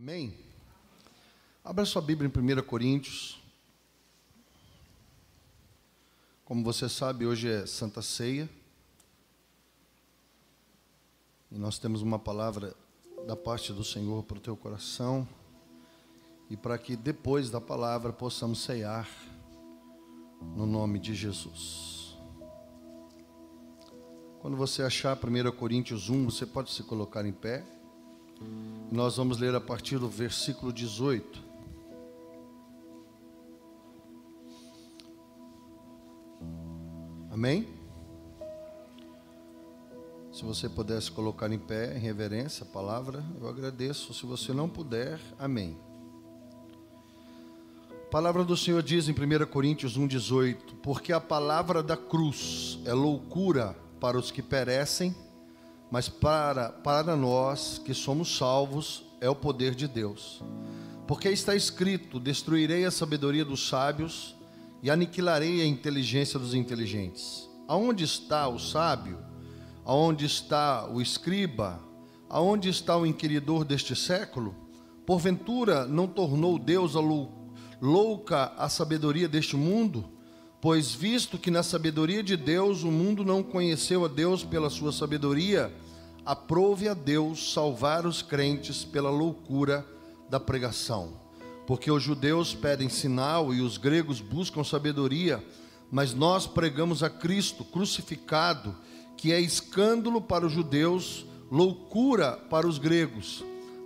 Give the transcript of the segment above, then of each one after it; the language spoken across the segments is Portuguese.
Amém? Abra sua Bíblia em 1 Coríntios. Como você sabe, hoje é Santa Ceia. E nós temos uma palavra da parte do Senhor para o teu coração. E para que depois da palavra possamos ceiar no nome de Jesus. Quando você achar 1 Coríntios 1, você pode se colocar em pé. Nós vamos ler a partir do versículo 18. Amém? Se você pudesse colocar em pé, em reverência, a palavra, eu agradeço. Se você não puder, amém. A palavra do Senhor diz em 1 Coríntios 1,18: Porque a palavra da cruz é loucura para os que perecem mas para, para nós que somos salvos é o poder de Deus. Porque está escrito: Destruirei a sabedoria dos sábios e aniquilarei a inteligência dos inteligentes. Aonde está o sábio? Aonde está o escriba? Aonde está o inquiridor deste século? Porventura não tornou Deus a louca a sabedoria deste mundo? Pois visto que na sabedoria de Deus o mundo não conheceu a Deus pela sua sabedoria, aprove a Deus salvar os crentes pela loucura da pregação. Porque os judeus pedem sinal e os gregos buscam sabedoria, mas nós pregamos a Cristo crucificado, que é escândalo para os judeus, loucura para os gregos.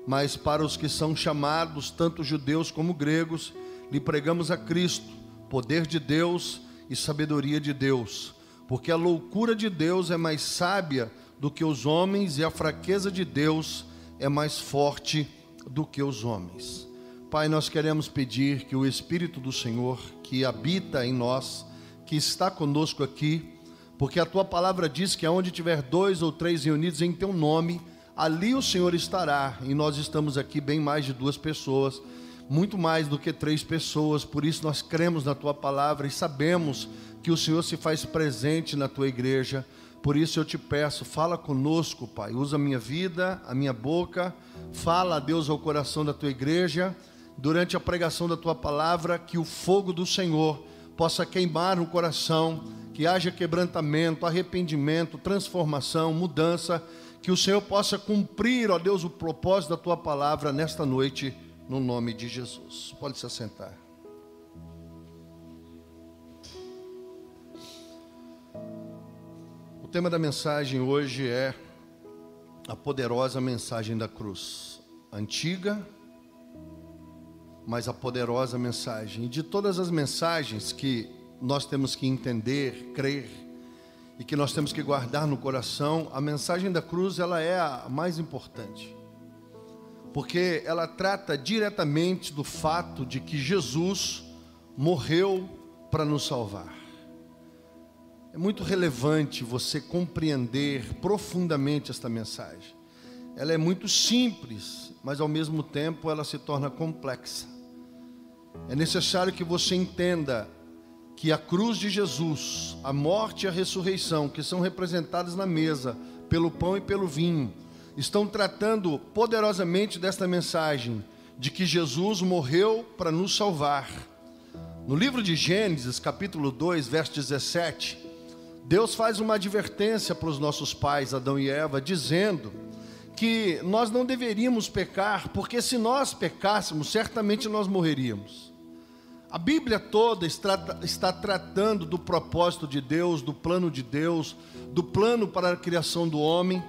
Mas para os que são chamados, tanto judeus como gregos, lhe pregamos a Cristo poder de Deus e sabedoria de Deus, porque a loucura de Deus é mais sábia do que os homens e a fraqueza de Deus é mais forte do que os homens. Pai, nós queremos pedir que o Espírito do Senhor, que habita em nós, que está conosco aqui, porque a tua palavra diz que aonde tiver dois ou três reunidos em teu nome, ali o Senhor estará, e nós estamos aqui bem mais de duas pessoas muito mais do que três pessoas, por isso nós cremos na tua palavra e sabemos que o Senhor se faz presente na tua igreja. Por isso eu te peço, fala conosco, Pai. Usa a minha vida, a minha boca, fala Deus ao coração da tua igreja, durante a pregação da tua palavra, que o fogo do Senhor possa queimar no coração, que haja quebrantamento, arrependimento, transformação, mudança, que o Senhor possa cumprir, ó Deus, o propósito da tua palavra nesta noite no nome de Jesus. Pode se assentar. O tema da mensagem hoje é a poderosa mensagem da cruz. Antiga, mas a poderosa mensagem. E de todas as mensagens que nós temos que entender, crer e que nós temos que guardar no coração, a mensagem da cruz ela é a mais importante porque ela trata diretamente do fato de que Jesus morreu para nos salvar. É muito relevante você compreender profundamente esta mensagem. Ela é muito simples, mas ao mesmo tempo ela se torna complexa. É necessário que você entenda que a cruz de Jesus, a morte e a ressurreição, que são representadas na mesa pelo pão e pelo vinho, estão tratando poderosamente desta mensagem de que Jesus morreu para nos salvar. No livro de Gênesis, capítulo 2, verso 17, Deus faz uma advertência para os nossos pais, Adão e Eva, dizendo que nós não deveríamos pecar, porque se nós pecássemos, certamente nós morreríamos. A Bíblia toda está, está, tratando do propósito de Deus, do plano de Deus, do plano para a criação do homem.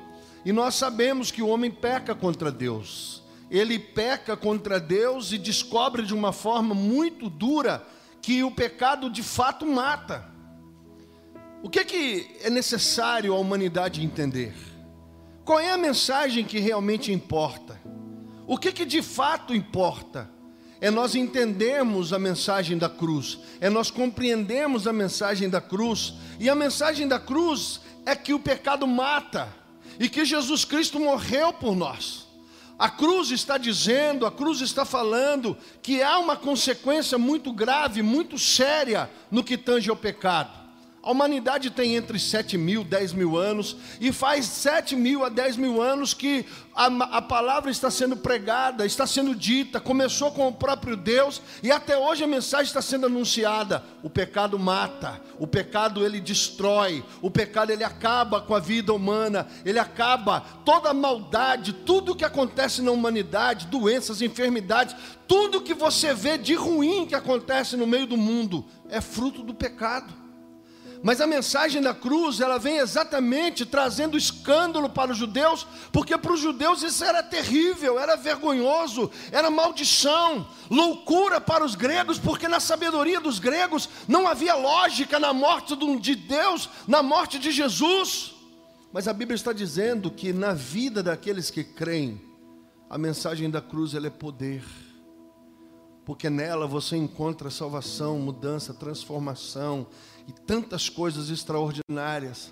E nós sabemos que o homem peca contra Deus. Ele peca contra Deus e descobre de uma forma muito dura que o pecado de fato mata. O que é, que é necessário a humanidade entender? Qual é a mensagem que realmente importa? O que, é que de fato importa? É nós entendermos a mensagem da cruz, é nós compreendermos a mensagem da cruz, e a mensagem da cruz é que o pecado mata e que Jesus Cristo morreu por nós. A cruz está dizendo, a cruz está falando que há uma consequência muito grave, muito séria no que tange ao pecado. A humanidade tem entre 7 mil, 10 mil anos, e faz 7 mil a 10 mil anos que a, a, palavra está sendo pregada, está sendo dita, começou com o próprio Deus, e até hoje a mensagem está sendo anunciada. O pecado mata, o pecado ele destrói, o pecado ele acaba com a vida humana, ele acaba toda a maldade, tudo que acontece na humanidade, doenças, enfermidades, tudo que você vê de ruim que acontece no meio do mundo, é fruto do pecado. Mas a mensagem da cruz, ela vem exatamente trazendo escândalo para os judeus, porque para os judeus isso era terrível, era vergonhoso, era maldição, loucura para os gregos, porque na sabedoria dos gregos não havia lógica na morte de Deus, na morte de Jesus. Mas a Bíblia está dizendo que na vida daqueles que creem, a mensagem da cruz ela é poder porque nela você encontra salvação, mudança, transformação, e tantas coisas extraordinárias.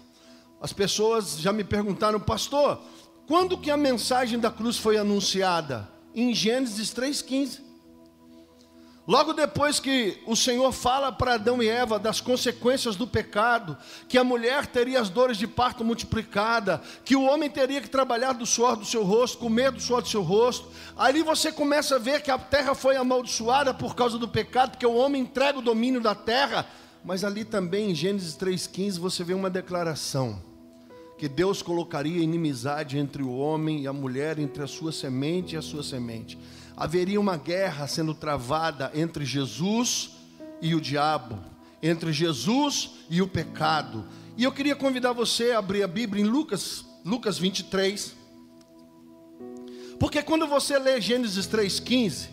As pessoas já me perguntaram, pastor, quando que a mensagem da cruz foi anunciada? Em Gênesis 3,15. Logo depois que o Senhor fala para Adão e Eva das consequências do pecado, que a mulher teria as dores de parto multiplicada, que o homem teria que trabalhar do suor do seu rosto, comer do suor do seu rosto, ali você começa a ver que a terra foi amaldiçoada por causa do pecado, porque o homem entrega o domínio da terra mas ali também em Gênesis 3,15 você vê uma declaração: que Deus colocaria inimizade entre o homem e a mulher, entre a sua semente e a sua semente. Haveria uma guerra sendo travada entre Jesus e o diabo, entre Jesus e o pecado. E eu queria convidar você a abrir a Bíblia em Lucas, Lucas 23. Porque quando você lê Gênesis 3,15,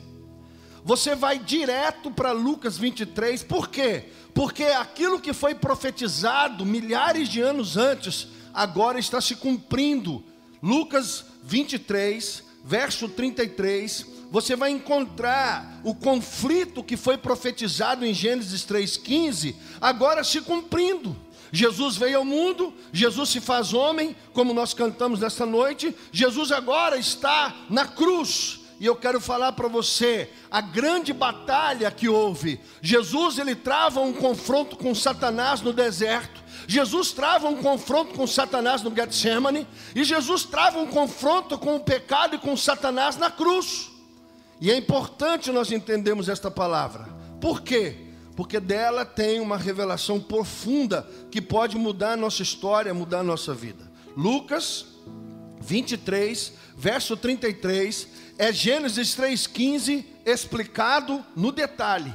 você vai direto para Lucas 23, por quê? Porque aquilo que foi profetizado milhares de anos antes, agora está se cumprindo. Lucas 23, verso 33, você vai encontrar o conflito que foi profetizado em Gênesis 3,15, agora se cumprindo. Jesus veio ao mundo, Jesus se faz homem, como nós cantamos nesta noite, Jesus agora está na cruz, e eu quero falar para você a grande batalha que houve. Jesus ele trava um confronto com Satanás no deserto. Jesus trava um confronto com Satanás no Getsemane e Jesus trava um confronto com o pecado e com Satanás na cruz. E é importante nós entendermos esta palavra. Por quê? Porque dela tem uma revelação profunda que pode mudar a nossa história, mudar a nossa vida. Lucas 23, verso 33, é Gênesis 3,15 explicado no detalhe.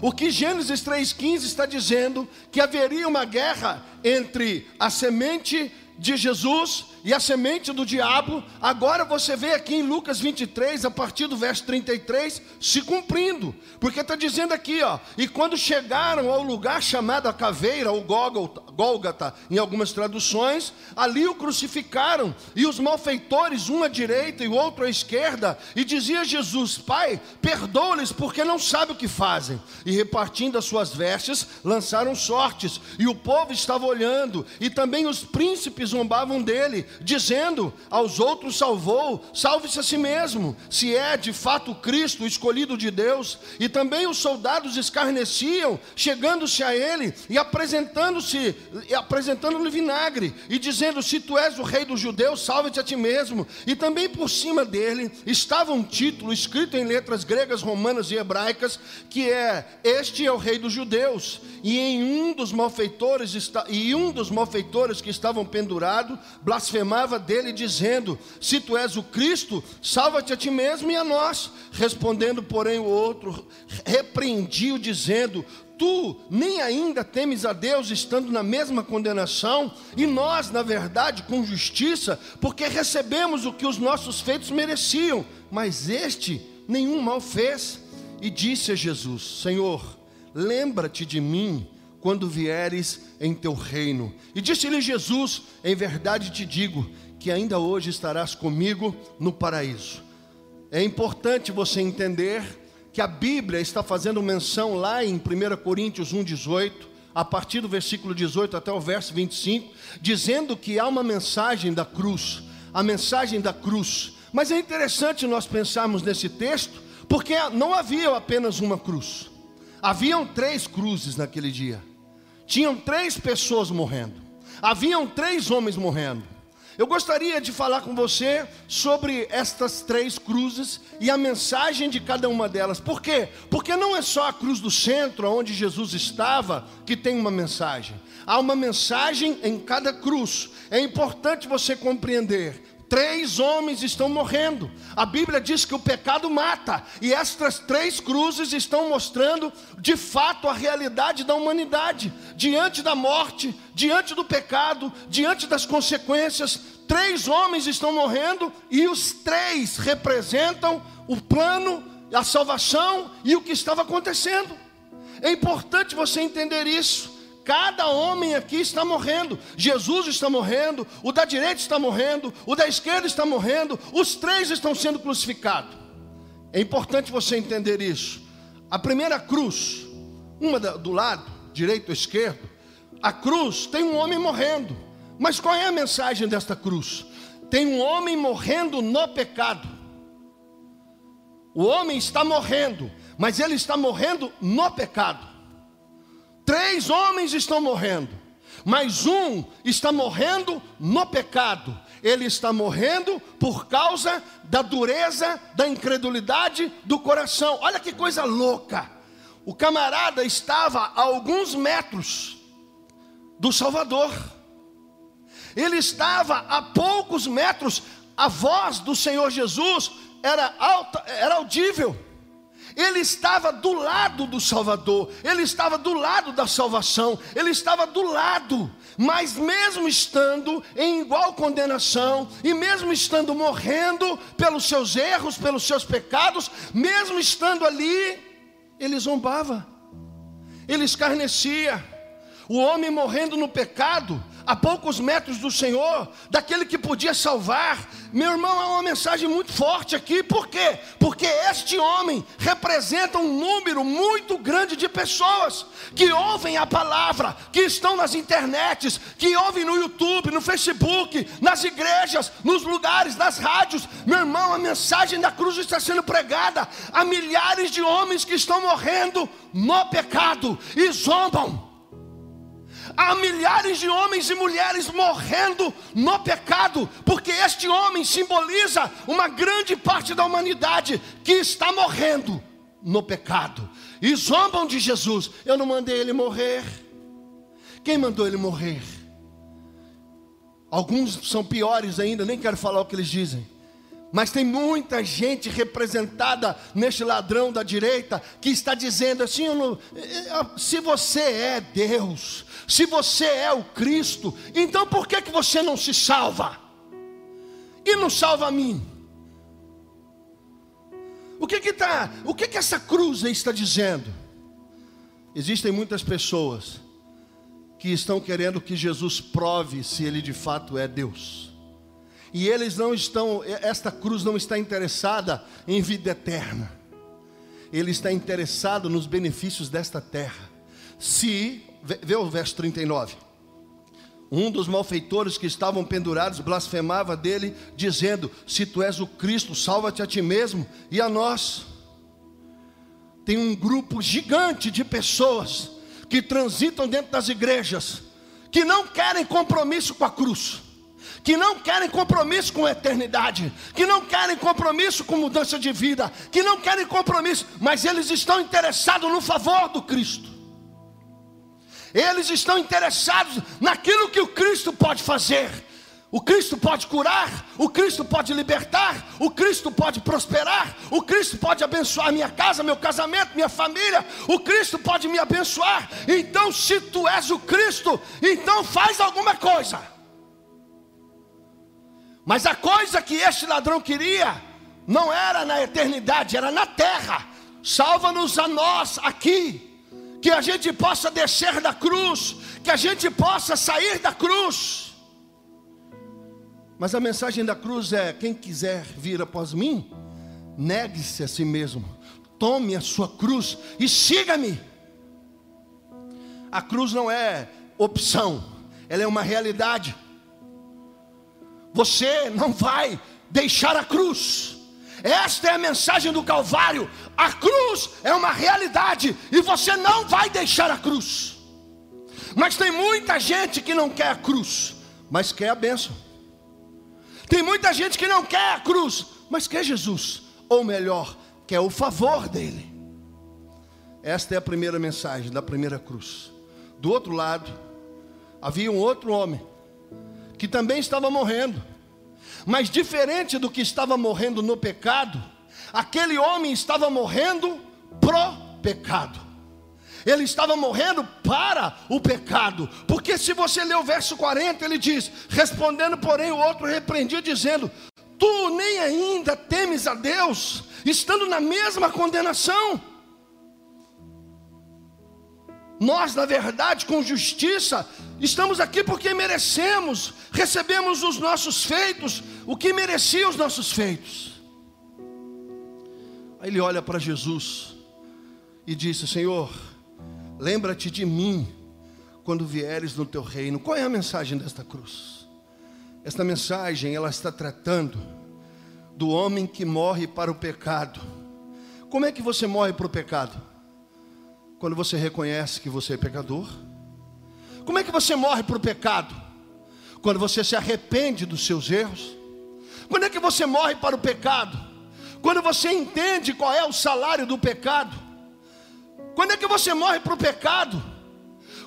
O que Gênesis 3,15 está dizendo que haveria uma guerra entre a semente de Jesus e a semente do diabo, agora você vê aqui em Lucas 23, a partir do verso 33, se cumprindo, porque está dizendo aqui, ó, e quando chegaram ao lugar chamado a caveira, ou Gólgata, em algumas traduções, ali o crucificaram, e os malfeitores, um à direita e o outro à esquerda, e dizia Jesus: Pai, perdoa-lhes, porque não sabem o que fazem. E repartindo as suas vestes, lançaram sortes, e o povo estava olhando, e também os príncipes zombavam dele dizendo aos outros salvou, salve-se a si mesmo, se é de fato Cristo, escolhido de Deus. E também os soldados escarneciam, chegando-se a ele e apresentando-se, apresentando-lhe vinagre, e dizendo: Se tu és o rei dos judeus, salve-te a ti mesmo. E também por cima dele estava um título escrito em letras gregas, romanas e hebraicas, que é: Este é o rei dos judeus. E em um dos malfeitores, e um dos malfeitores que estavam pendurados, blasfemou blasfemava dele, dizendo: Se tu és o Cristo, salva-te a ti mesmo e a nós. Respondendo, porém, o outro repreendiu, dizendo: Tu nem ainda temes a Deus, estando na mesma condenação, e nós, na verdade, com justiça, porque recebemos o que os nossos feitos mereciam, mas este nenhum mal fez. E disse a Jesus: Senhor, lembra-te de mim quando vieres em teu reino. E disse-lhe Jesus: Em verdade te digo que ainda hoje estarás comigo no paraíso. É importante você entender que a Bíblia está fazendo menção lá em 1 Coríntios 1,18, a partir do versículo 18 até o verso 25, dizendo que há uma mensagem da cruz, a mensagem da cruz. Mas é interessante nós pensarmos nesse texto, porque não havia apenas uma cruz, haviam três cruzes naquele dia. tinham três pessoas morrendo. Haviam três homens morrendo. Eu gostaria de falar com você sobre estas três cruzes e a mensagem de cada uma delas. Por quê? Porque não é só a cruz do centro, onde Jesus estava, que tem uma mensagem. Há uma mensagem em cada cruz. É importante você compreender Três homens estão morrendo. A Bíblia diz que o pecado mata, e estas três cruzes estão mostrando de fato a realidade da humanidade. Diante da morte, diante do pecado, diante das consequências, três homens estão morrendo e os três representam o plano, a salvação e o que estava acontecendo. É importante você entender isso. Cada homem aqui está morrendo. Jesus está morrendo, o da direita está morrendo, o da esquerda está morrendo, os três estão sendo crucificados. É importante você entender isso. A primeira cruz, uma do lado, direito ou esquerdo, a cruz tem um homem morrendo. Mas qual é a mensagem desta cruz? Tem um homem morrendo no pecado. O homem está morrendo, mas ele está morrendo no pecado. Três homens estão morrendo, mas um está morrendo no pecado. Ele está morrendo por causa da dureza, da incredulidade do coração. Olha que coisa louca. O camarada estava a alguns metros do Salvador. Ele estava a poucos metros. A voz do Senhor Jesus era alta, era audível. Ele estava do lado do Salvador, ele estava do lado da salvação, ele estava do lado, mas mesmo estando em igual condenação, e mesmo estando morrendo pelos seus erros, pelos seus pecados, mesmo estando ali, ele zombava, ele escarnecia. O homem morrendo no pecado, a poucos metros do Senhor, daquele que podia salvar. Meu irmão, há uma mensagem muito forte aqui, por quê? Porque este homem representa um número muito grande de pessoas que ouvem a palavra, que estão nas internets, que ouvem no YouTube, no Facebook, nas igrejas, nos lugares, nas rádios. Meu irmão, a mensagem da cruz está sendo pregada a milhares de homens que estão morrendo no pecado e zombam há milhares de homens e mulheres morrendo no pecado, porque este homem simboliza uma grande parte da humanidade que está morrendo no pecado e zombam de Jesus. Eu não mandei ele morrer. Quem mandou ele morrer? Alguns são piores ainda, nem quero falar o que eles dizem. Mas tem muita gente representada neste ladrão da direita que está dizendo assim: se você é Deus, se você é o Cristo, então por que, que você não se salva? E não salva a mim? O que que tá, o que que essa cruz está dizendo? Existem muitas pessoas que estão querendo que Jesus prove se ele de fato é Deus. E eles não estão, esta cruz não está interessada em vida eterna. Ele está interessado nos benefícios desta terra. Se, vê o verso 39. Um dos malfeitores que estavam pendurados blasfemava dele, dizendo: Se tu és o Cristo, salva-te a ti mesmo e a nós. Tem um grupo gigante de pessoas que transitam dentro das igrejas, que não querem compromisso com a cruz que não querem compromisso com a eternidade, que não querem compromisso com mudança de vida, que não querem compromisso, mas eles estão interessados no favor do Cristo. Eles estão interessados naquilo que o Cristo pode fazer. O Cristo pode curar, o Cristo pode libertar, o Cristo pode prosperar, o Cristo pode abençoar minha casa, meu casamento, minha família, o Cristo pode me abençoar. Então, se tu és o Cristo, então faz alguma coisa. Mas a coisa que este ladrão queria não era na eternidade, era na terra. Salva-nos a nós aqui, que a gente possa descer da cruz, que a gente possa sair da cruz. Mas a mensagem da cruz é: quem quiser vir após mim, negue-se a si mesmo, tome a sua cruz e siga-me. A cruz não é opção, ela é uma realidade. Você não vai deixar a cruz. Esta é a mensagem do Calvário. A cruz é uma realidade e você não vai deixar a cruz. Mas tem muita gente que não quer a cruz, mas quer a bênção. Tem muita gente que não quer a cruz, mas quer Jesus, ou melhor, quer o favor dele. Esta é a primeira mensagem da primeira cruz. Do outro lado, havia um outro homem que também estava morrendo, mas diferente do que estava morrendo no pecado, aquele homem estava morrendo pro pecado. Ele estava morrendo para o pecado, porque se você ler o verso 40, ele diz: Respondendo, porém, o outro repreendia, dizendo: Tu nem ainda temes a Deus, estando na mesma condenação. Nós, na verdade, com justiça, estamos aqui porque merecemos, recebemos os nossos feitos, o que merecia os nossos feitos. Aí ele olha para Jesus e disse: Senhor, lembra-te de mim quando vieres no teu reino. Qual é a mensagem desta cruz? Esta mensagem ela está tratando do homem que morre para o pecado. Como é que você morre para o pecado? Quando você reconhece que você é pecador. Como é que você morre para o pecado? Quando você se arrepende dos seus erros. Quando é que você morre para o pecado? Quando você entende qual é o salário do pecado. Quando é que você morre para o pecado?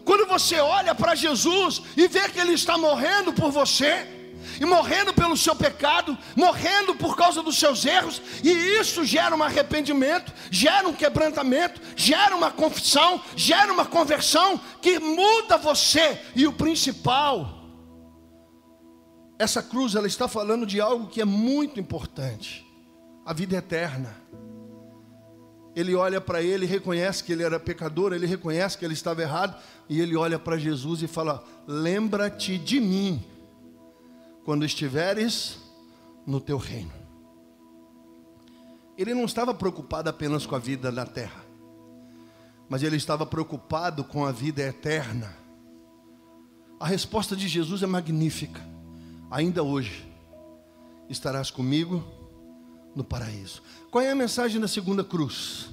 Quando você olha para Jesus e vê que Ele está morrendo por você e morrendo pelo seu pecado, morrendo por causa dos seus erros, e isso gera um arrependimento, gera um quebrantamento, gera uma confissão, gera uma conversão que muda você. E o principal, essa cruz ela está falando de algo que é muito importante, a vida eterna. Ele olha para ele, reconhece que ele era pecador, ele reconhece que ele estava errado, e ele olha para Jesus e fala: Lembra-te de mim quando estiveres no teu reino. Ele não estava preocupado apenas com a vida na terra, mas ele estava preocupado com a vida eterna. A resposta de Jesus é magnífica. Ainda hoje estarás comigo no paraíso. Qual é a mensagem da segunda cruz?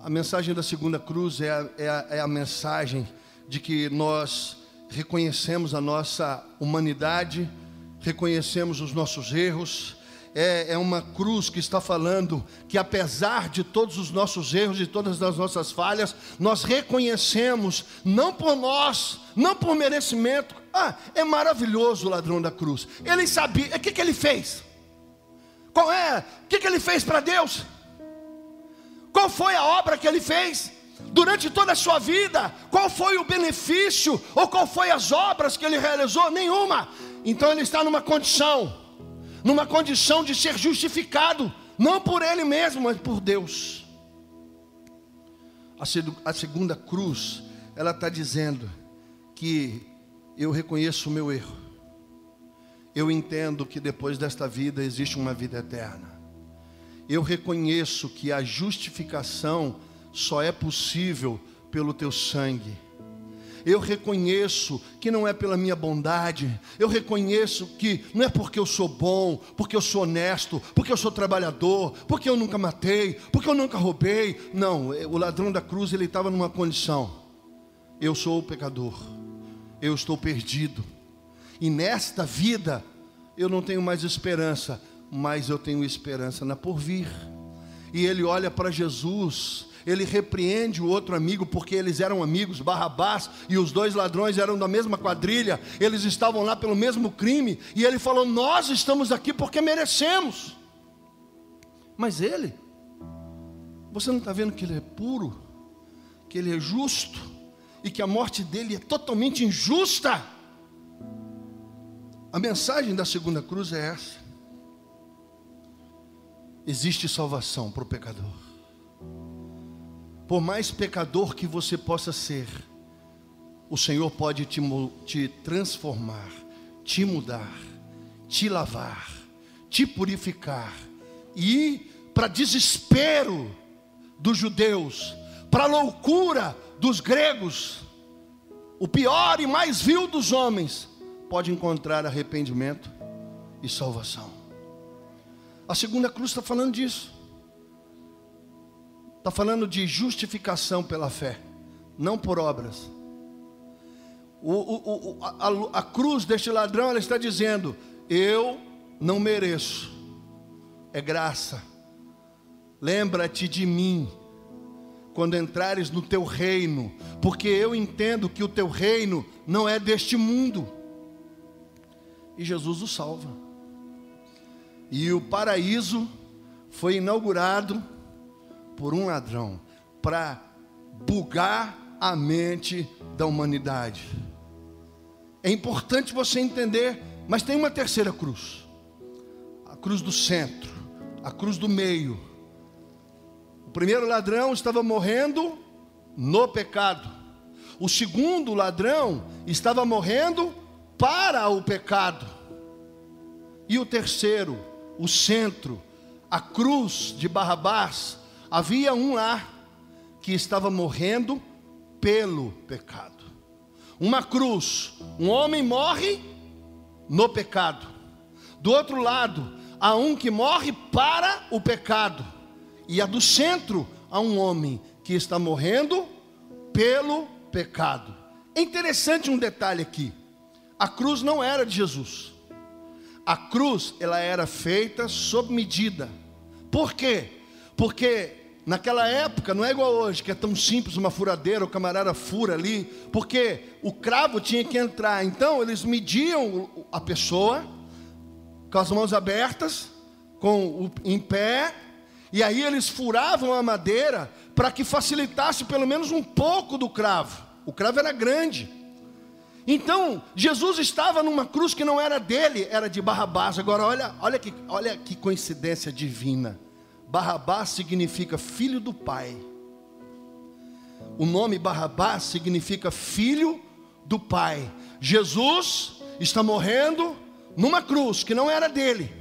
A mensagem da segunda cruz é a, é a, é a mensagem de que nós reconhecemos a nossa humanidade, reconhecemos os nossos erros. É, é, uma cruz que está falando que, apesar de todos os nossos erros, de todas as nossas falhas, nós reconhecemos, não por nós, não por merecimento. Ah, é maravilhoso o ladrão da cruz. Ele sabia, o que, que ele fez? Qual é? O que, que ele fez para Deus? Qual foi a obra que ele fez? Durante toda a sua vida, qual foi o benefício ou qual foi as obras que ele realizou? Nenhuma. Então ele está numa condição, numa condição de ser justificado, não por ele mesmo, mas por Deus. A segunda cruz, ela está dizendo que eu reconheço o meu erro. Eu entendo que depois desta vida existe uma vida eterna. Eu reconheço que a justificação só é possível pelo teu sangue. Eu reconheço que não é pela minha bondade, eu reconheço que não é porque eu sou bom, porque eu sou honesto, porque eu sou trabalhador, porque eu nunca matei, porque eu nunca roubei. Não, o ladrão da cruz ele estava numa condição: eu sou o pecador, eu estou perdido, e nesta vida eu não tenho mais esperança, mas eu tenho esperança na porvir. E ele olha para Jesus ele repreende o outro amigo, porque eles eram amigos, Barrabás e os dois ladrões eram da mesma quadrilha, eles estavam lá pelo mesmo crime, e ele falou: Nós estamos aqui porque merecemos. Mas ele, você não está vendo que ele é puro, que ele é justo, e que a morte dele é totalmente injusta? A mensagem da segunda cruz é essa: existe salvação para o pecador. Por mais pecador que você possa ser, o Senhor pode te, te transformar, te mudar, te lavar, te purificar. E para desespero dos judeus, para loucura dos gregos, o pior e mais vil dos homens pode encontrar arrependimento e salvação. A segunda cruz está falando disso. Está falando de justificação pela fé, não por obras. o, o, a, a cruz deste ladrão, ela está dizendo: Eu não mereço, é graça. Lembra-te de mim quando entrares no teu reino, porque eu entendo que o teu reino não é deste mundo. E Jesus o salva. E o paraíso foi inaugurado por um ladrão para bugar a mente da humanidade. É importante você entender, mas tem uma terceira cruz a cruz do centro, a cruz do meio. O primeiro ladrão estava morrendo no pecado, o segundo ladrão estava morrendo para o pecado, e o terceiro, o centro, a cruz de Barrabás, havia um lá que estava morrendo pelo pecado. Uma cruz, um homem morre no pecado. Do outro lado, há um que morre para o pecado. E a do centro, há um homem que está morrendo pelo pecado. É interessante um detalhe aqui. A cruz não era de Jesus. A cruz, ela era feita sob medida. Por quê? Porque Naquela época, não é igual hoje, que é tão simples uma furadeira, o camarada fura ali, porque o cravo tinha que entrar. Então, eles mediam a pessoa com as mãos abertas, com o, em pé, e aí eles furavam a madeira para que facilitasse pelo menos um pouco do cravo. O cravo era grande. Então, Jesus estava numa cruz que não era dele, era de Barrabás. Agora, olha, olha, que, olha que coincidência divina. Barrabás significa filho do pai. O nome Barrabás significa filho do pai. Jesus está morrendo numa cruz que não era dele.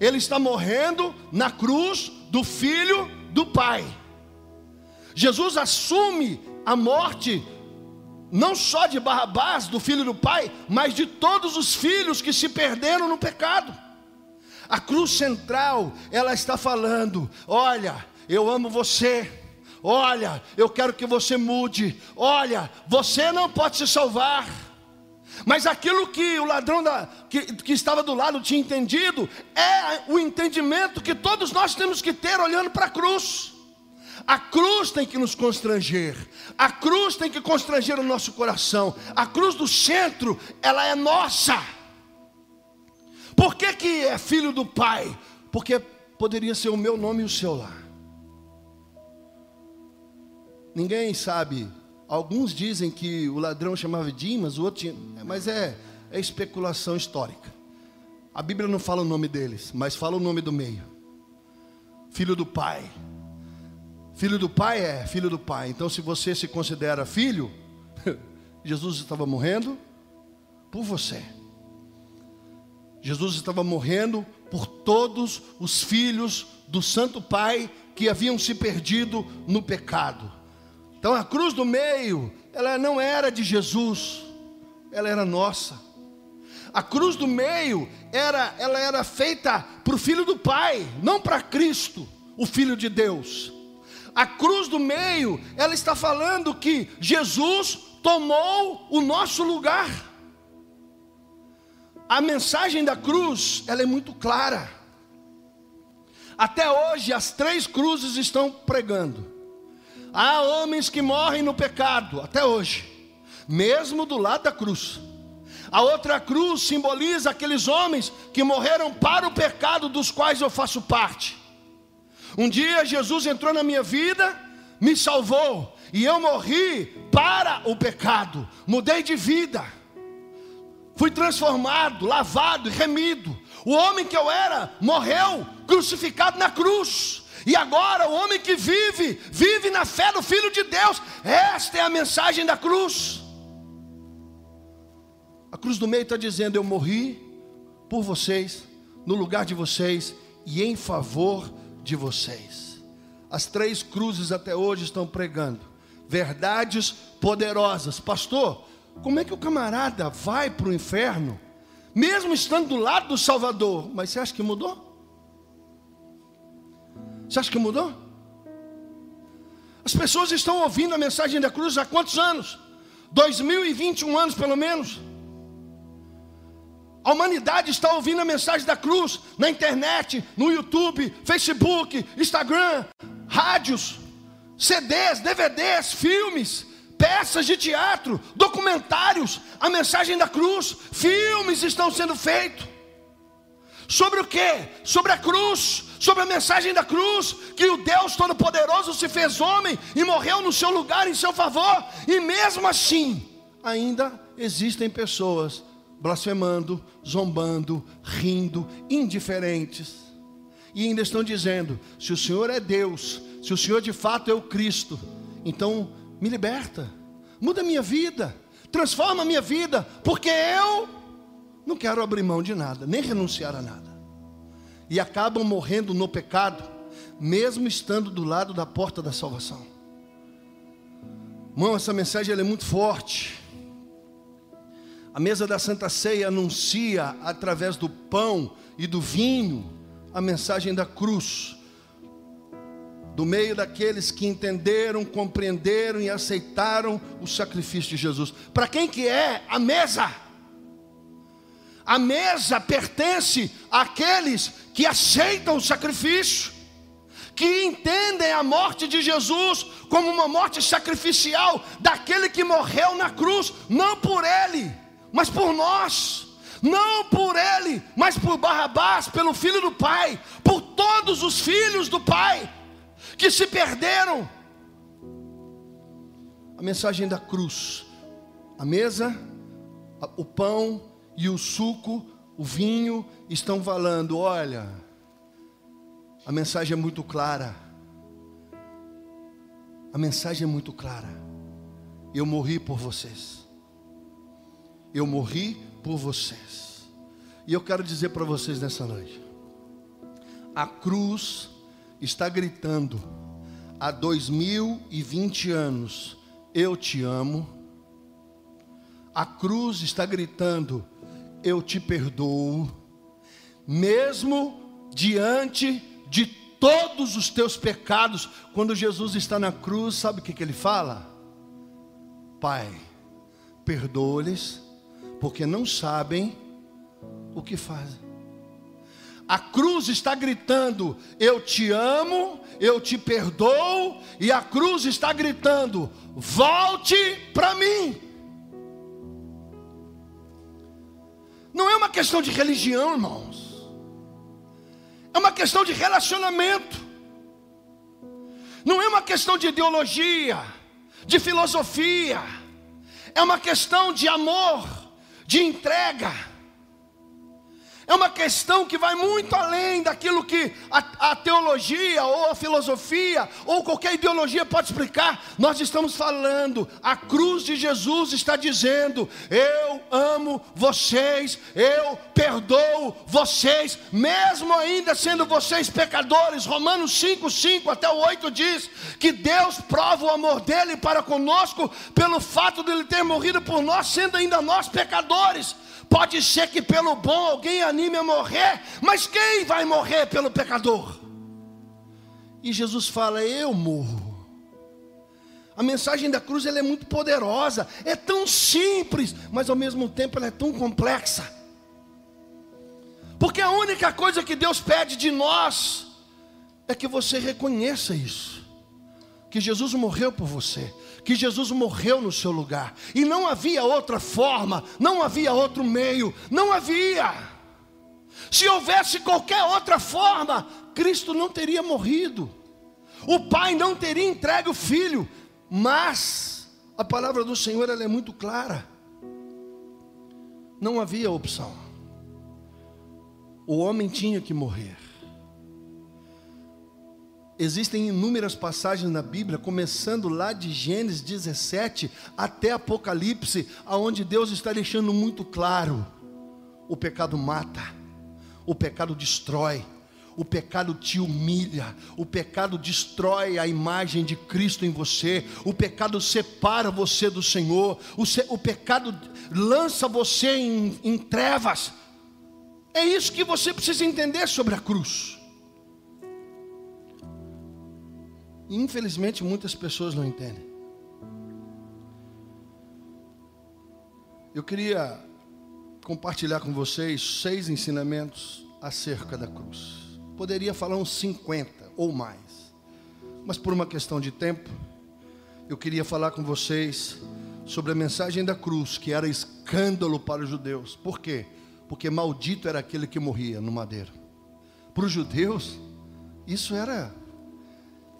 Ele está morrendo na cruz do filho do pai. Jesus assume a morte não só de Barrabás, do filho do pai, mas de todos os filhos que se perderam no pecado. A cruz central, ela está falando: olha, eu amo você. Olha, eu quero que você mude. Olha, você não pode se salvar. Mas aquilo que o ladrão da, que, que estava do lado tinha entendido é o entendimento que todos nós temos que ter olhando para a cruz. A cruz tem que nos constranger, a cruz tem que constranger o nosso coração, a cruz do centro, ela é nossa. Por que, que é filho do pai? Porque poderia ser o meu nome e o seu lá. Ninguém sabe. Alguns dizem que o ladrão chamava Dimas, o outro tinha, mas é, é especulação histórica. A Bíblia não fala o nome deles, mas fala o nome do meio. Filho do pai. Filho do pai é filho do pai. Então, se você se considera filho, Jesus estava morrendo por você. Jesus estava morrendo por todos os filhos do Santo Pai que haviam se perdido no pecado. Então a cruz do meio, ela não era de Jesus, ela era nossa. A cruz do meio era, ela era feita para o filho do Pai, não para Cristo, o Filho de Deus. A cruz do meio, ela está falando que Jesus tomou o nosso lugar. A mensagem da cruz, ela é muito clara. Até hoje as três cruzes estão pregando. Há homens que morrem no pecado, até hoje, mesmo do lado da cruz. A outra cruz simboliza aqueles homens que morreram para o pecado dos quais eu faço parte. Um dia Jesus entrou na minha vida, me salvou, e eu morri para o pecado, mudei de vida fui transformado, lavado e remido. O homem que eu era morreu crucificado na cruz. E agora o homem que vive, vive na fé do Filho de Deus. Esta é a mensagem da cruz. A cruz do meio está dizendo: Eu morri por vocês, no lugar de vocês e em favor de vocês. As três cruzes até hoje estão pregando verdades poderosas. Pastor, como é que o camarada vai para o inferno, mesmo estando do lado do Salvador? Mas você acha que mudou? Você acha que mudou? As pessoas estão ouvindo a mensagem da cruz há quantos anos? 2021 anos pelo menos. A humanidade está ouvindo a mensagem da cruz na internet, no YouTube, Facebook, Instagram, rádios, CDs, DVDs, filmes, peças de teatro, documentários, a mensagem da cruz, filmes estão sendo feitos. Sobre o que? Sobre a cruz, sobre a mensagem da cruz, que o Deus Todo-Poderoso se fez homem e morreu no seu lugar, em seu favor, e mesmo assim, ainda existem pessoas blasfemando, zombando, rindo, indiferentes, e ainda estão dizendo: se o Senhor é Deus, se o Senhor de fato é o Cristo, então me liberta, muda a minha vida, transforma a minha vida, porque eu não quero abrir mão de nada, nem renunciar a nada, e acabam morrendo no pecado, mesmo estando do lado da porta da salvação. Irmão, essa mensagem é muito forte. A mesa da Santa Ceia anuncia através do pão e do vinho a mensagem da cruz. Do meio daqueles que entenderam, compreenderam e aceitaram o sacrifício de Jesus. Para quem que é a mesa? A mesa pertence àqueles que aceitam o sacrifício, que entendem a morte de Jesus como uma morte sacrificial daquele que morreu na cruz, não por ele, mas por nós. Não por ele, mas por Barrabás, pelo filho do Pai, por todos os filhos do Pai que se perderam. A mensagem da cruz, a mesa, o pão e o suco, o vinho estão falando: olha, a mensagem é muito clara. A mensagem é muito clara. Eu morri por vocês eu morri por vocês. E eu quero dizer para vocês nessa noite: a cruz está gritando há 2020 anos, eu te amo. A cruz está gritando, eu te perdoo, mesmo diante de todos os teus pecados. Quando Jesus está na cruz, sabe o que, que ele fala? Pai, perdoa-lhes, porque não sabem o que fazem. A cruz está gritando: Eu te amo, eu te perdoo, e a cruz está gritando: Volte para mim. Não é uma questão de religião, irmãos, é uma questão de relacionamento, não é uma questão de ideologia, de filosofia, é uma questão de amor de entrega. É uma questão que vai muito além daquilo que a, a, teologia ou a filosofia ou qualquer ideologia pode explicar. Nós estamos falando, a cruz de Jesus está dizendo: Eu amo vocês, eu perdoo vocês, mesmo ainda sendo vocês pecadores. Romanos 5, 5 até o 8 diz que Deus prova o amor dele para conosco pelo fato de ele ter morrido por nós, sendo ainda nós pecadores. Pode ser que pelo bom alguém anime a morrer, mas quem vai morrer pelo pecador? E Jesus fala: Eu morro. A mensagem da cruz ela é muito poderosa, é tão simples, mas ao mesmo tempo ela é tão complexa. Porque a única coisa que Deus pede de nós é que você reconheça isso, que Jesus morreu por você, que Jesus morreu no seu lugar, e não havia outra forma, não havia outro meio, não havia. Se houvesse qualquer outra forma, Cristo não teria morrido, o Pai não teria entregue o Filho, mas a palavra do Senhor é muito clara, não havia opção, o homem tinha que morrer. Existem inúmeras passagens na Bíblia, começando lá de Gênesis 17 até Apocalipse, aonde Deus está deixando muito claro: o pecado mata, o pecado destrói, o pecado te humilha, o pecado destrói a imagem de Cristo em você, o pecado separa você do Senhor, o, o pecado lança você em, em trevas. É isso que você precisa entender sobre a cruz. Infelizmente, muitas pessoas não entendem. Eu queria compartilhar com vocês seis ensinamentos acerca da cruz. Poderia falar uns 50 ou mais, mas por uma questão de tempo, eu queria falar com vocês sobre a mensagem da cruz, que era escândalo para os judeus. Por quê? Porque maldito era aquele que morria no madeiro. Para os judeus, isso era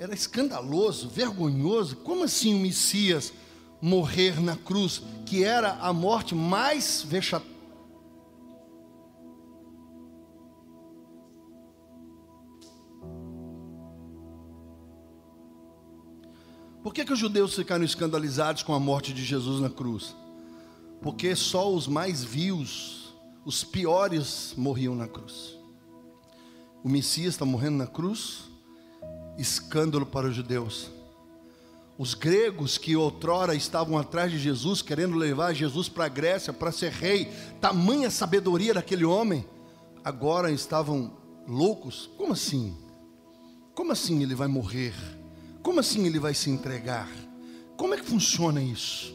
era escandaloso, vergonhoso. Como assim o Messias morrer na cruz, que era a morte mais vexatória. Por que, que os judeus ficaram escandalizados com a morte de Jesus na cruz? Porque só os mais vios, os piores, morriam na cruz. O Messias está morrendo na cruz, escândalo para os judeus. Os gregos que outrora estavam atrás de Jesus, querendo levar Jesus para a Grécia para ser rei, tamanha sabedoria daquele homem, agora estavam loucos. Como assim? Como assim ele vai morrer? Como assim ele vai se entregar? Como é que funciona isso?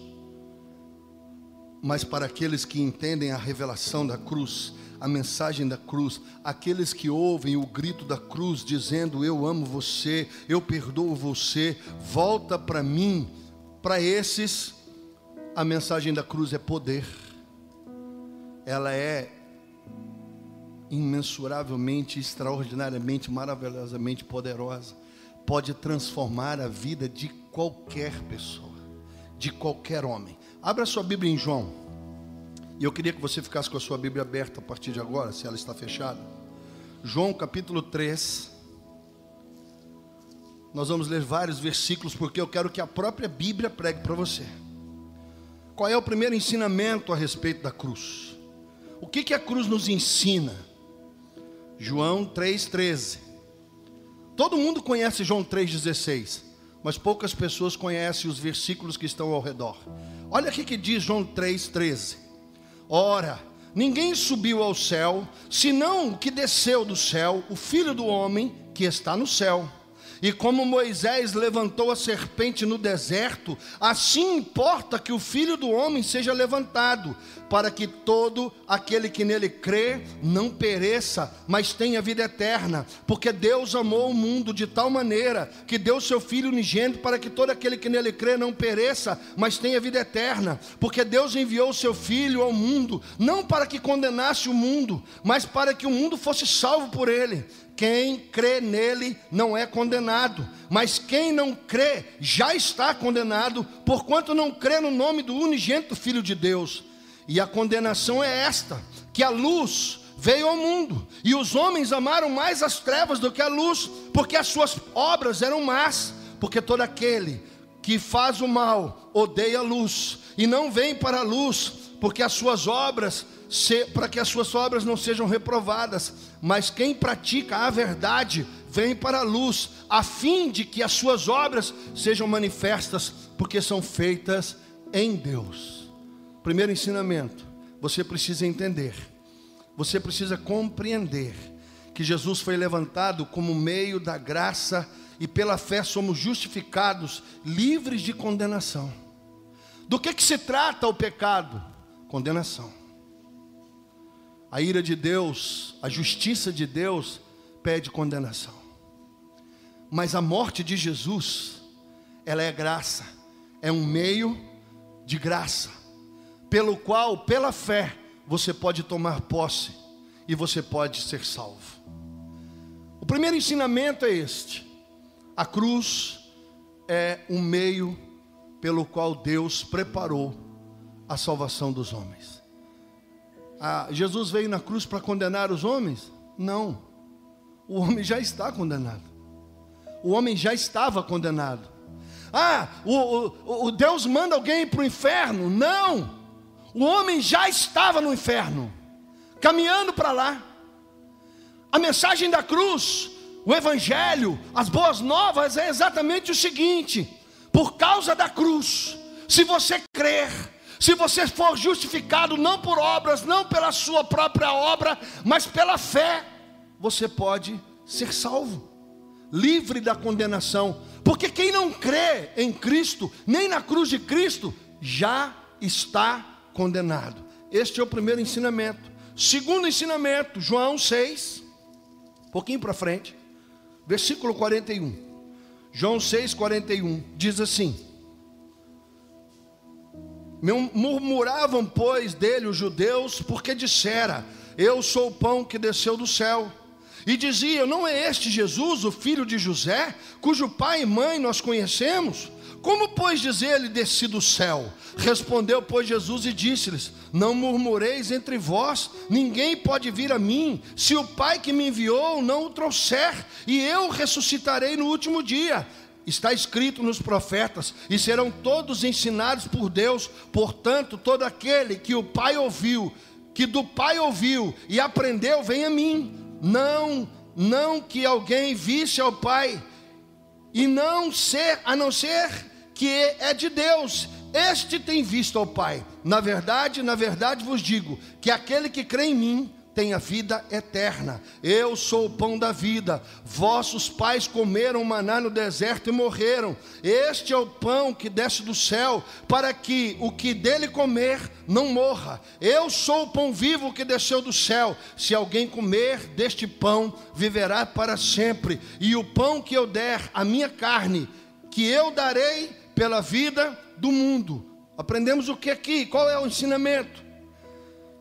Mas para aqueles que entendem a revelação da cruz, a mensagem da cruz, aqueles que ouvem o grito da cruz dizendo: Eu amo você, eu perdoo você, volta para mim. Para esses, a mensagem da cruz é poder, ela é imensuravelmente, extraordinariamente, maravilhosamente poderosa, pode transformar a vida de qualquer pessoa, de qualquer homem. Abra sua Bíblia em João. E eu queria que você ficasse com a sua Bíblia aberta a partir de agora, se ela está fechada. João capítulo 3. Nós vamos ler vários versículos porque eu quero que a própria Bíblia pregue para você. Qual é o primeiro ensinamento a respeito da cruz? O que, que a cruz nos ensina? João 3,13. Todo mundo conhece João 3,16, mas poucas pessoas conhecem os versículos que estão ao redor. Olha aqui que diz João 3,13. Ora, ninguém subiu ao céu, senão o que desceu do céu, o filho do homem que está no céu. E como Moisés levantou a serpente no deserto, assim importa que o filho do homem seja levantado, para que todo aquele que nele crê não pereça, mas tenha vida eterna. Porque Deus amou o mundo de tal maneira que deu seu filho unigênito para que todo aquele que nele crê não pereça, mas tenha vida eterna. Porque Deus enviou seu filho ao mundo, não para que condenasse o mundo, mas para que o mundo fosse salvo por ele. Quem crê nele não é condenado, mas quem não crê já está condenado, porquanto não crê no nome do unigênito Filho de Deus. E a condenação é esta: que a luz veio ao mundo, e os homens amaram mais as trevas do que a luz, porque as suas obras eram más, porque todo aquele que faz o mal odeia a luz e não vem para a luz, porque as suas obras para que as suas obras não sejam reprovadas, mas quem pratica a verdade vem para a luz, a fim de que as suas obras sejam manifestas, porque são feitas em Deus. Primeiro ensinamento: você precisa entender, você precisa compreender que Jesus foi levantado como meio da graça e pela fé somos justificados, livres de condenação. Do que, que se trata o pecado? Condenação. A ira de Deus, a justiça de Deus pede condenação. Mas a morte de Jesus, ela é graça, é um meio de graça, pelo qual, pela fé, você pode tomar posse e você pode ser salvo. O primeiro ensinamento é este: a cruz é um meio pelo qual Deus preparou a salvação dos homens. Ah, Jesus veio na cruz para condenar os homens? Não. O homem já está condenado. O homem já estava condenado. Ah, o, o, o Deus manda alguém para o inferno? Não. O homem já estava no inferno, caminhando para lá. A mensagem da cruz, o Evangelho, as boas novas é exatamente o seguinte: por causa da cruz, se você crer, se você for justificado não por obras, não pela sua própria obra, mas pela fé, você pode ser salvo, livre da condenação. Porque quem não crê em Cristo, nem na cruz de Cristo, já está condenado. Este é o primeiro ensinamento. Segundo ensinamento, João 6, um pouquinho para frente, versículo 41. João 6, 41 diz assim: Murmuravam, pois, dele os judeus, porque dissera: Eu sou o pão que desceu do céu. E diziam: Não é este Jesus, o filho de José, cujo pai e mãe nós conhecemos? Como, pois, diz ele, desci do céu? Respondeu, pois, Jesus e disse-lhes: Não murmureis entre vós, ninguém pode vir a mim, se o Pai que me enviou não o trouxer, e eu ressuscitarei no último dia. Está escrito nos profetas, e serão todos ensinados por Deus, portanto, todo aquele que o Pai ouviu, que do Pai ouviu e aprendeu, vem a mim. Não, não que alguém visse ao Pai, e não ser, a não ser que é de Deus. Este tem visto ao Pai. Na verdade, na verdade vos digo que aquele que crê em mim tem a vida eterna. Eu sou o pão da vida. Vossos pais comeram maná no deserto e morreram. Este é o pão que desce do céu, para que o que dele comer não morra. Eu sou o pão vivo que desceu do céu. Se alguém comer deste pão, viverá para sempre. E o pão que eu der, a minha carne, que eu darei pela vida do mundo. Aprendemos o que aqui? Qual é o ensinamento?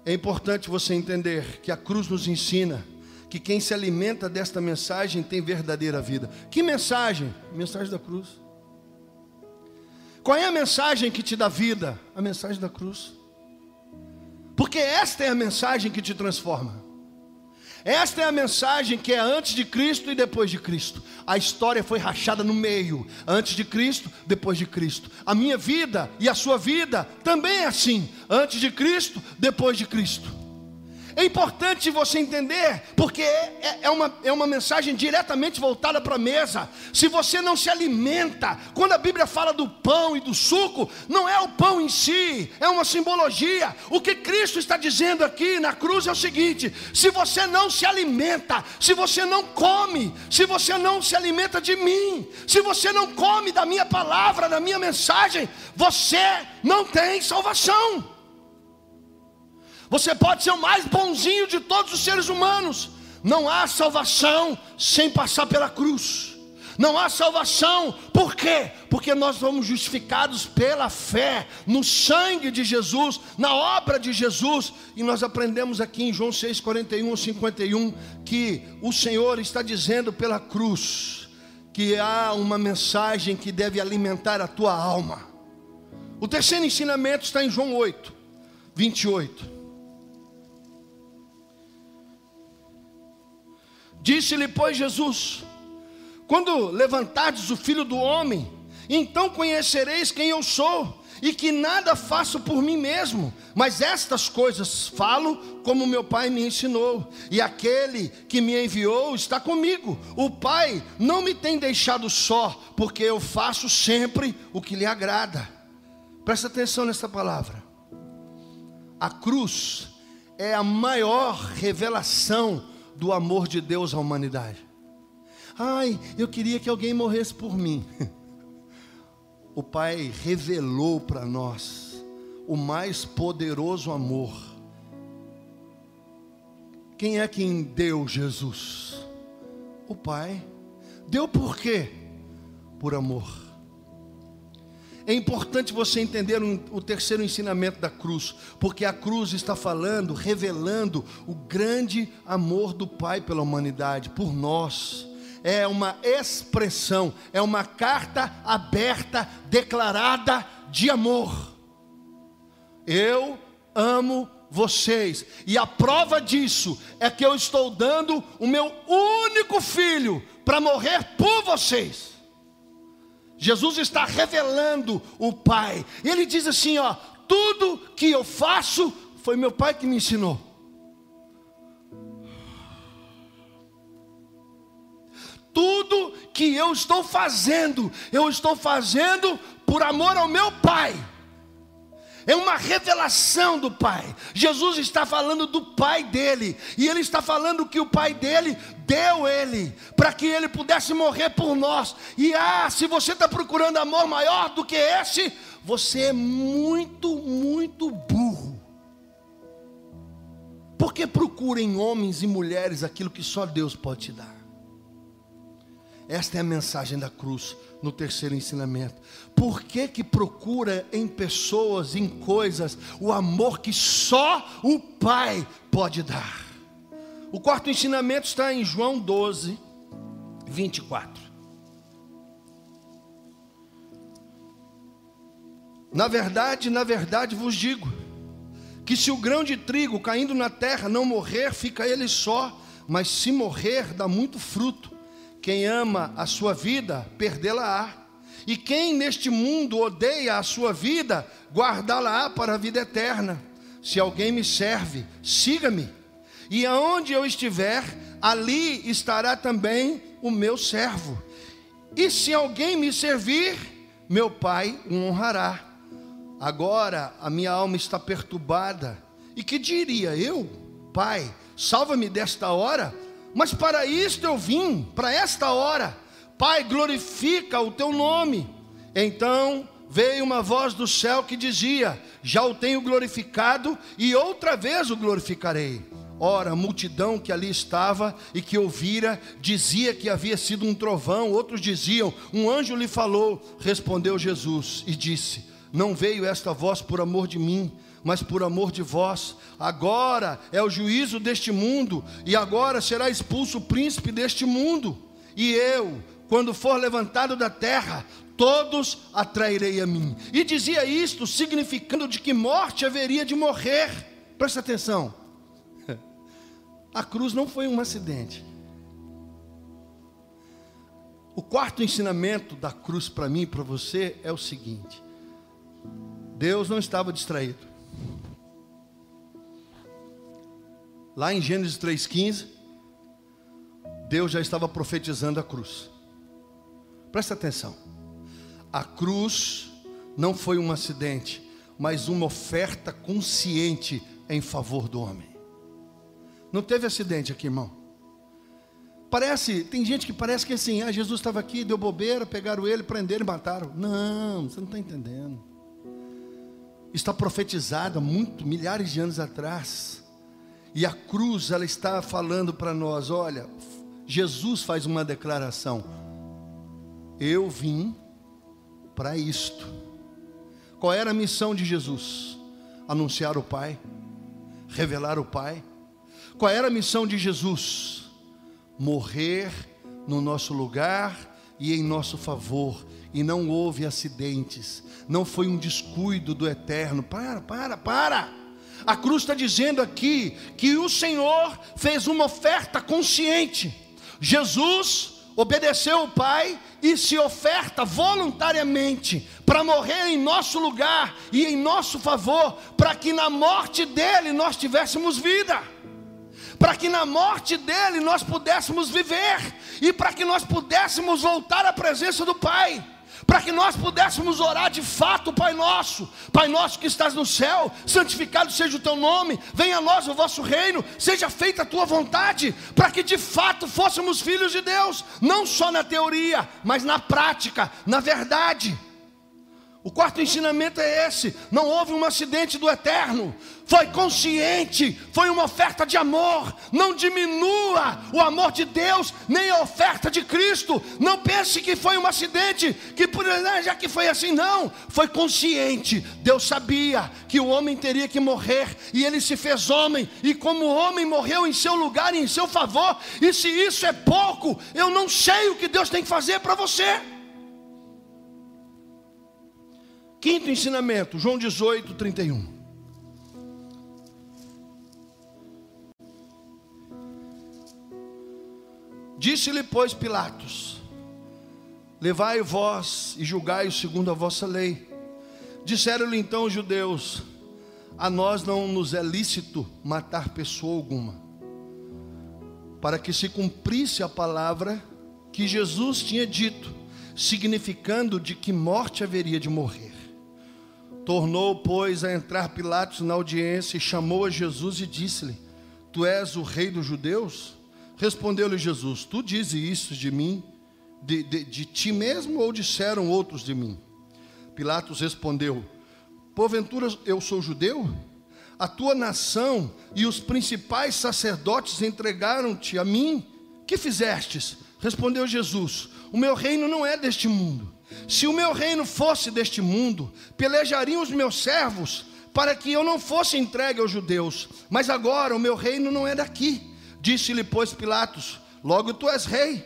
É importante você entender que a cruz nos ensina que quem se alimenta desta mensagem tem verdadeira vida. Que mensagem? Mensagem da cruz. Qual é a mensagem que te dá vida? A mensagem da cruz. Porque esta é a mensagem que te transforma. Esta é a mensagem que é antes de Cristo e depois de Cristo. A história foi rachada no meio, antes de Cristo, depois de Cristo. A minha vida e a sua vida também é assim, antes de Cristo, depois de Cristo. É importante você entender, porque é, é, uma, é uma mensagem diretamente voltada para a mesa. Se você não se alimenta, quando a Bíblia fala do pão e do suco, não é o pão em si, é uma simbologia. O que Cristo está dizendo aqui na cruz é o seguinte: se você não se alimenta, se você não come, se você não se alimenta de mim, se você não come da minha palavra, da minha mensagem, você não tem salvação. Você pode ser o mais bonzinho de todos os seres humanos. Não há salvação sem passar pela cruz. Não há salvação, por quê? Porque nós somos justificados pela fé no sangue de Jesus, na obra de Jesus, e nós aprendemos aqui em João 6, 41 ou 51 que o Senhor está dizendo pela cruz que há uma mensagem que deve alimentar a tua alma. O terceiro ensinamento está em João 8, 28. Disse-lhe, pois, Jesus: Quando levantardes o filho do homem, então conhecereis quem eu sou, e que nada faço por mim mesmo, mas estas coisas falo como meu Pai me ensinou, e aquele que me enviou está comigo. O Pai não me tem deixado só, porque eu faço sempre o que lhe agrada. Presta atenção nessa palavra. A cruz é a maior revelação do amor de Deus à humanidade. Ai, eu queria que alguém morresse por mim. O Pai revelou para nós o mais poderoso amor. Quem é quem deu Jesus? O Pai. Deu por quê? Por amor. É importante você entender o terceiro ensinamento da cruz, porque a cruz está falando, revelando o grande amor do Pai pela humanidade, por nós. É uma expressão, é uma carta aberta, declarada de amor. Eu amo vocês, e a prova disso é que eu estou dando o meu único filho para morrer por vocês. Jesus está revelando o Pai. Ele diz assim: ó, tudo que eu faço foi meu Pai que me ensinou. Tudo que eu estou fazendo, eu estou fazendo por amor ao meu Pai é uma revelação do Pai. Jesus está falando do Pai dele, e ele está falando que o Pai dele deu ele, para que ele pudesse morrer por nós. E ah, se você está procurando amor maior do que esse, você é muito, muito burro. Por que procura em homens e mulheres aquilo que só Deus pode te dar? Esta é a mensagem da cruz no terceiro ensinamento. Por que que procura em pessoas, em coisas, o amor que só o Pai pode dar? O quarto ensinamento está em João 12, 24. Na verdade, na verdade vos digo, que se o grão de trigo caindo na terra não morrer, fica ele só, mas se morrer, dá muito fruto. Quem ama a sua vida, perdê-la-á. E quem neste mundo odeia a sua vida, guardá-la-á para a vida eterna. Se alguém me serve, siga-me. E aonde eu estiver, ali estará também o meu servo. E se alguém me servir, meu Pai o honrará. Agora a minha alma está perturbada. E que diria eu, Pai, salva-me desta hora? Mas para isto eu vim, para esta hora. Pai, glorifica o teu nome. Então veio uma voz do céu que dizia: Já o tenho glorificado e outra vez o glorificarei. Ora, a multidão que ali estava e que ouvira dizia que havia sido um trovão, outros diziam: Um anjo lhe falou. Respondeu Jesus e disse: Não veio esta voz por amor de mim, mas por amor de vós. Agora é o juízo deste mundo, e agora será expulso o príncipe deste mundo. E eu, quando for levantado da terra, todos atrairei a mim. E dizia isto, significando de que morte haveria de morrer. Presta atenção. A cruz não foi um acidente. O quarto ensinamento da cruz para mim e para você é o seguinte: Deus não estava distraído. Lá em Gênesis 3,15, Deus já estava profetizando a cruz. Presta atenção. A cruz não foi um acidente, mas uma oferta consciente em favor do homem. Não teve acidente aqui, irmão. Parece, tem gente que parece que assim, ah, Jesus estava aqui, deu bobeira, pegaram ele, prenderam e mataram. Não, você não está entendendo. Está profetizado há muito, milhares de anos atrás. E a cruz, ela está falando para nós: olha, Jesus faz uma declaração. Eu vim para isto. Qual era a missão de Jesus? Anunciar o Pai, revelar o Pai. Qual era a missão de Jesus? Morrer no nosso lugar e em nosso favor. E não houve acidentes, não foi um descuido do eterno. Para, para, para. A cruz está dizendo aqui que o Senhor fez uma oferta consciente. Jesus obedeceu o Pai e se oferta voluntariamente para morrer em nosso lugar e em nosso favor, para que na morte dele nós tivéssemos vida, para que na morte dele nós pudéssemos viver e para que nós pudéssemos voltar à presença do Pai para que nós pudéssemos orar de fato, Pai nosso, Pai nosso que estás no céu, santificado seja o teu nome, venha a nós o vosso reino, seja feita a tua vontade, para que de fato fôssemos filhos de Deus, não só na teoria, mas na prática, na verdade. O quarto ensinamento é esse: não houve um acidente do eterno, foi consciente, foi uma oferta de amor. Não diminua o amor de Deus, nem a oferta de Cristo. Não pense que foi um acidente, que por já que foi assim, não, foi consciente. Deus sabia que o homem teria que morrer, e ele se fez homem, e como homem morreu em seu lugar e em seu favor, e se isso é pouco, eu não sei o que Deus tem que fazer para você. Quinto ensinamento, João 18, 31. Disse-lhe, pois, Pilatos: Levai vós e julgai-o segundo a vossa lei. Disseram-lhe então os judeus: A nós não nos é lícito matar pessoa alguma, para que se cumprisse a palavra que Jesus tinha dito, significando de que morte haveria de morrer. Tornou, pois, a entrar Pilatos na audiência e chamou a Jesus e disse-lhe: Tu és o rei dos judeus? Respondeu-lhe Jesus: Tu dizes isso de mim, de, de, de ti mesmo, ou disseram outros de mim? Pilatos respondeu: Porventura eu sou judeu? a tua nação e os principais sacerdotes entregaram-te a mim. Que fizestes? Respondeu Jesus: O meu reino não é deste mundo. Se o meu reino fosse deste mundo, pelejariam os meus servos para que eu não fosse entregue aos judeus. Mas agora o meu reino não é daqui. Disse-lhe, pois, Pilatos: Logo tu és rei.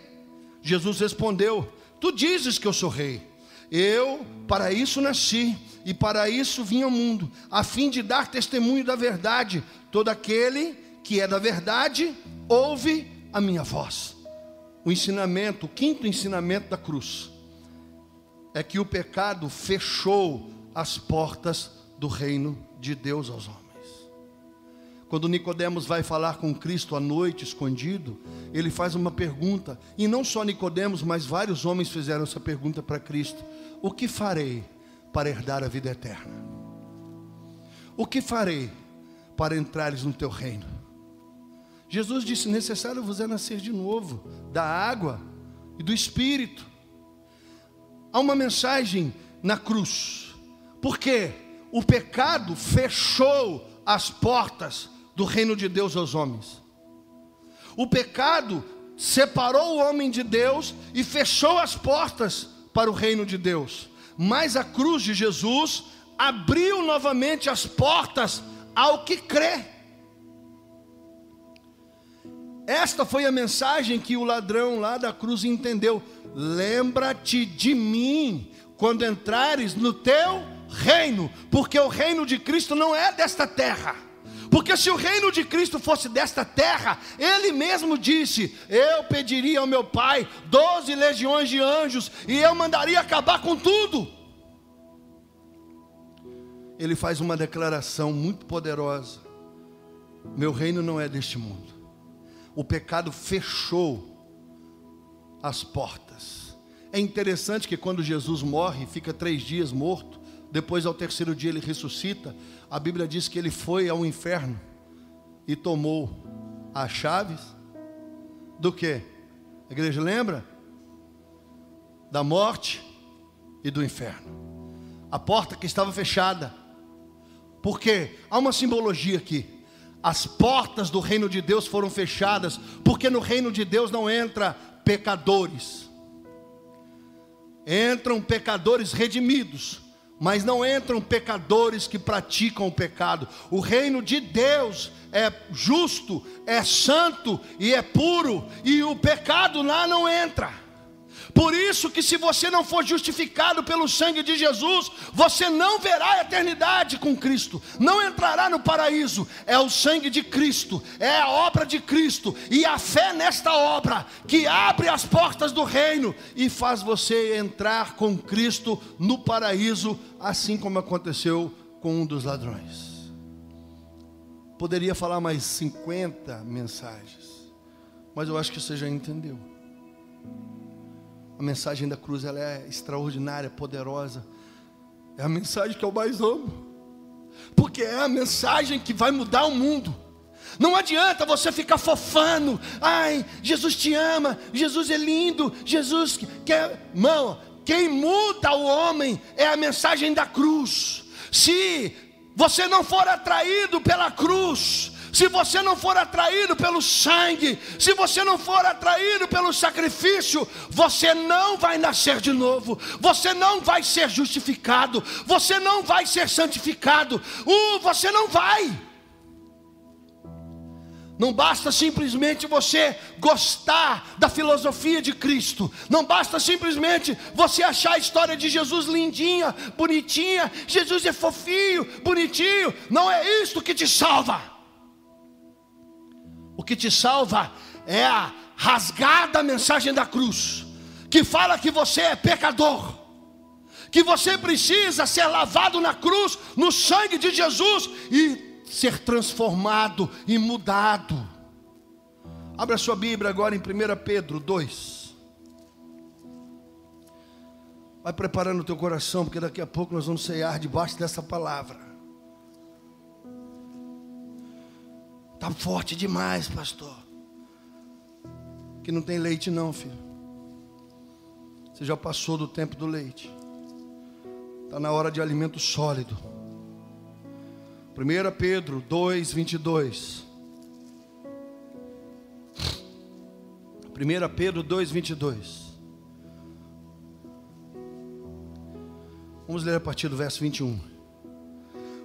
Jesus respondeu: Tu dizes que eu sou rei. Eu para isso nasci e para isso vim ao mundo, a fim de dar testemunho da verdade. Todo aquele que é da verdade ouve a minha voz. O ensinamento, o quinto ensinamento da cruz, é que o pecado fechou as portas do reino de Deus aos homens. Quando Nicodemos vai falar com Cristo à noite, escondido, ele faz uma pergunta, e não só Nicodemos, mas vários homens fizeram essa pergunta para Cristo: O que farei para herdar a vida eterna? O que farei para entrares no teu reino? Jesus disse: necessário vos é nascer de novo, da água e do Espírito. Há uma mensagem na cruz, porque o pecado fechou as portas do reino de Deus aos homens. O pecado separou o homem de Deus e fechou as portas para o reino de Deus. Mas a cruz de Jesus abriu novamente as portas ao que crê. Esta foi a mensagem que o ladrão lá da cruz entendeu. Lembra-te de mim quando entrares no teu reino, porque o reino de Cristo não é desta terra. Porque se o reino de Cristo fosse desta terra, ele mesmo disse: Eu pediria ao meu Pai doze legiões de anjos e eu mandaria acabar com tudo. Ele faz uma declaração muito poderosa: Meu reino não é deste mundo. O pecado fechou as portas. É interessante que quando Jesus morre, fica três dias morto, depois ao terceiro dia ele ressuscita. A Bíblia diz que ele foi ao inferno e tomou as chaves do que? A igreja lembra? Da morte e do inferno. A porta que estava fechada. Porque há uma simbologia aqui. As portas do reino de Deus foram fechadas, porque no reino de Deus não entra pecadores. Entram pecadores redimidos, mas não entram pecadores que praticam o pecado. O reino de Deus é justo, é santo e é puro, e o pecado lá não entra. Por isso que se você não for justificado pelo sangue de Jesus, você não verá a eternidade com Cristo, não entrará no paraíso. É o sangue de Cristo, é a obra de Cristo e a fé nesta obra que abre as portas do reino e faz você entrar com Cristo no paraíso, assim como aconteceu com um dos ladrões. Poderia falar mais 50 mensagens, mas eu acho que você já entendeu. A mensagem da cruz ela é extraordinária, poderosa. É a mensagem que eu mais amo. Porque é a mensagem que vai mudar o mundo. Não adianta você ficar fofando. Ai, Jesus te ama, Jesus é lindo, Jesus quer. Irmão, quem muda o homem é a mensagem da cruz. Se você não for atraído pela cruz, se você não for atraído pelo sangue, se você não for atraído pelo sacrifício, você não vai nascer de novo, você não vai ser justificado, você não vai ser santificado, uh, você não vai. Não basta simplesmente você gostar da filosofia de Cristo. Não basta simplesmente você achar a história de Jesus lindinha, bonitinha. Jesus é fofinho, bonitinho. Não é isso que te salva. O que te salva é a rasgada mensagem da cruz, que fala que você é pecador, que você precisa ser lavado na cruz, no sangue de Jesus e ser transformado e mudado. Abra sua Bíblia agora em 1 Pedro 2. Vai preparando o teu coração, porque daqui a pouco nós vamos cear debaixo dessa palavra. Está forte demais, pastor. Que não tem leite, não, filho. Você já passou do tempo do leite. Está na hora de alimento sólido. 1 Pedro 2, 22. 1 Pedro 2, 22. Vamos ler a partir do verso 21.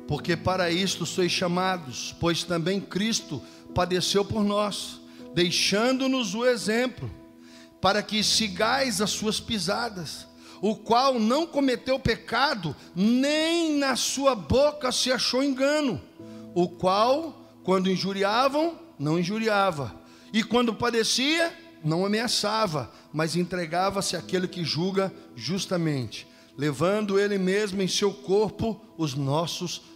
Porque para isto sois chamados, pois também Cristo padeceu por nós, deixando-nos o exemplo, para que sigais as suas pisadas o qual não cometeu pecado, nem na sua boca se achou engano, o qual, quando injuriavam, não injuriava, e quando padecia, não ameaçava, mas entregava-se àquele que julga justamente, levando ele mesmo em seu corpo os nossos pecados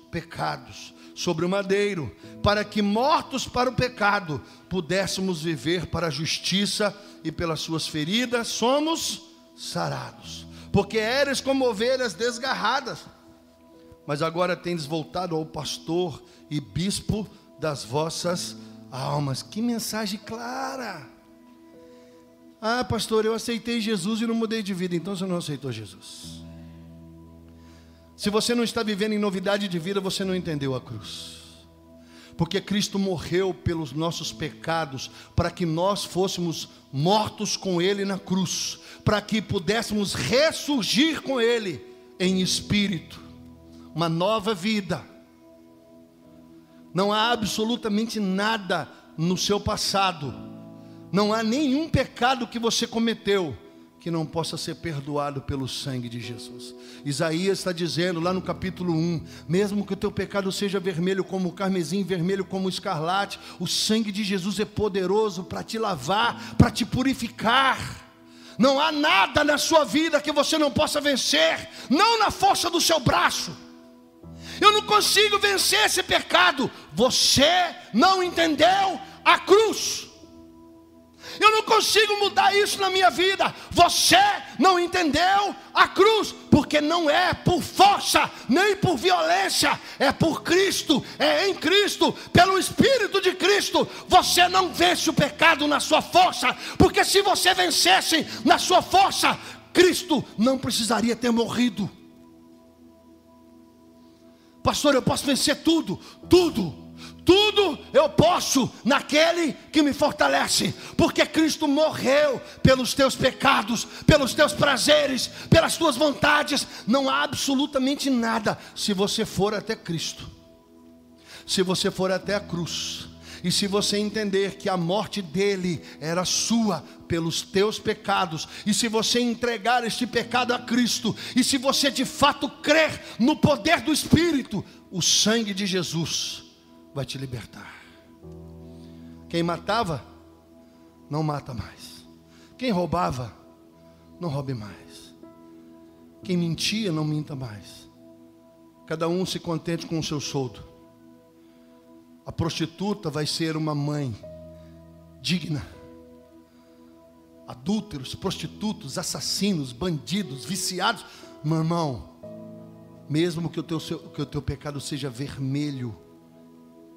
sobre o madeiro, para que mortos para o pecado pudéssemos viver para a justiça e pelas suas feridas somos sarados porque eres como ovelhas desgarradas, mas agora tendes voltado ao pastor e bispo das vossas almas. Que mensagem clara! Ah, pastor, eu aceitei Jesus e não mudei de vida, então você não aceitou Jesus. Se você não está vivendo em novidade de vida, você não entendeu a cruz porque Cristo morreu pelos nossos pecados, para que nós fôssemos mortos com Ele na cruz, para que pudéssemos ressurgir com Ele em espírito, uma nova vida. Não há absolutamente nada no seu passado, não há nenhum pecado que você cometeu que não possa ser perdoado pelo sangue de Jesus. Isaías está dizendo lá no capítulo 1: mesmo que o teu pecado seja vermelho como o carmesim, vermelho como o escarlate, o sangue de Jesus é poderoso para te lavar, para te purificar. Não há nada na sua vida que você não possa vencer, não na força do seu braço. Eu não consigo vencer esse pecado. Você não entendeu a cruz. Consigo mudar isso na minha vida. Você não entendeu a cruz, porque não é por força, nem por violência, é por Cristo, é em Cristo, pelo Espírito de Cristo. Você não vence o pecado na sua força, porque se você vencesse na sua força, Cristo não precisaria ter morrido. Pastor, eu posso vencer tudo, tudo tudo eu posso naquele que me fortalece, porque Cristo morreu pelos teus pecados, pelos teus prazeres, pelas tuas vontades. Não há absolutamente nada se você for até Cristo, se você for até a cruz. E se você entender que a morte dele era sua pelos teus pecados, e se você entregar este pecado a Cristo, e se você de fato crer no poder do Espírito, o sangue de Jesus vai te libertar. Quem matava, não mata mais. Quem roubava, não roube mais. Quem mentia, não minta mais. Cada um se contente com o seu soldo. A prostituta vai ser uma mãe digna. Adúlteros, prostitutos, assassinos, bandidos, viciados. Meu irmão, mesmo que o teu, que o teu pecado seja vermelho,